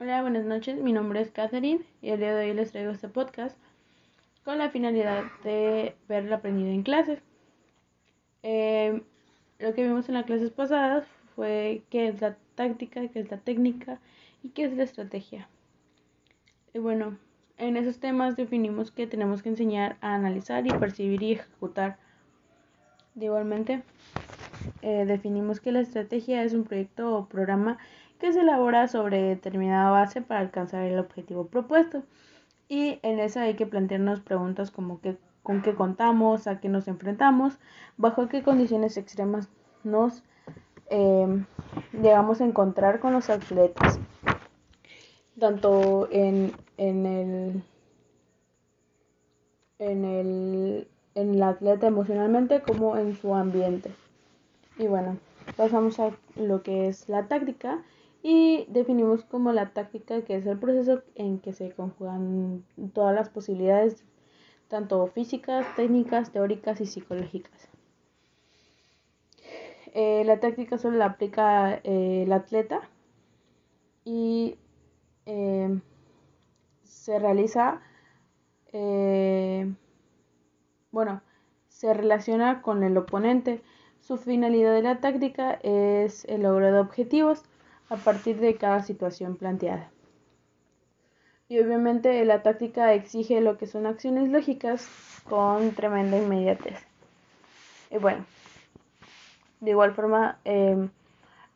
Hola, buenas noches. Mi nombre es Catherine y el día de hoy les traigo este podcast con la finalidad de ver el aprendido en clases. Eh, lo que vimos en las clases pasadas fue qué es la táctica, qué es la técnica y qué es la estrategia. Y bueno, en esos temas definimos que tenemos que enseñar a analizar y percibir y ejecutar. igualmente, eh, definimos que la estrategia es un proyecto o programa que se elabora sobre determinada base para alcanzar el objetivo propuesto. Y en esa hay que plantearnos preguntas como que, con qué contamos, a qué nos enfrentamos, bajo qué condiciones extremas nos eh, llegamos a encontrar con los atletas, tanto en, en el en el, en el atleta emocionalmente como en su ambiente. Y bueno, pasamos a lo que es la táctica y definimos como la táctica que es el proceso en que se conjugan todas las posibilidades, tanto físicas, técnicas, teóricas y psicológicas. Eh, la táctica solo la aplica eh, el atleta y eh, se realiza, bueno, se relaciona con el oponente. Su finalidad de la táctica es el logro de objetivos a partir de cada situación planteada. Y obviamente la táctica exige lo que son acciones lógicas con tremenda inmediatez. Y bueno, de igual forma eh,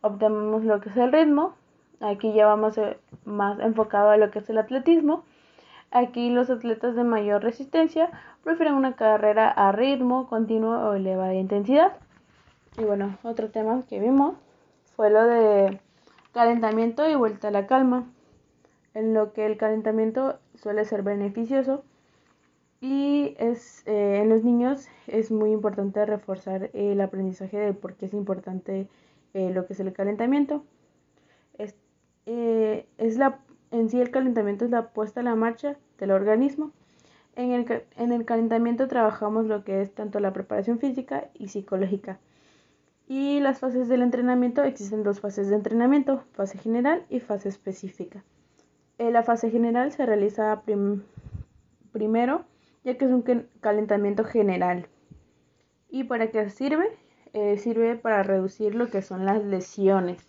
obtenemos lo que es el ritmo. Aquí ya vamos más enfocado a lo que es el atletismo. Aquí los atletas de mayor resistencia prefieren una carrera a ritmo continuo o elevada intensidad. Y bueno, otro tema que vimos fue lo de calentamiento y vuelta a la calma, en lo que el calentamiento suele ser beneficioso y es, eh, en los niños es muy importante reforzar el aprendizaje de por qué es importante eh, lo que es el calentamiento. Es, eh, es la, en sí el calentamiento es la puesta a la marcha del organismo. En el, en el calentamiento trabajamos lo que es tanto la preparación física y psicológica. Y las fases del entrenamiento, existen dos fases de entrenamiento, fase general y fase específica. Eh, la fase general se realiza primero, ya que es un calentamiento general. ¿Y para qué sirve? Eh, sirve para reducir lo que son las lesiones.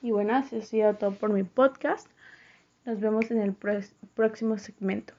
Y bueno, así ha sido todo por mi podcast. Nos vemos en el próximo segmento.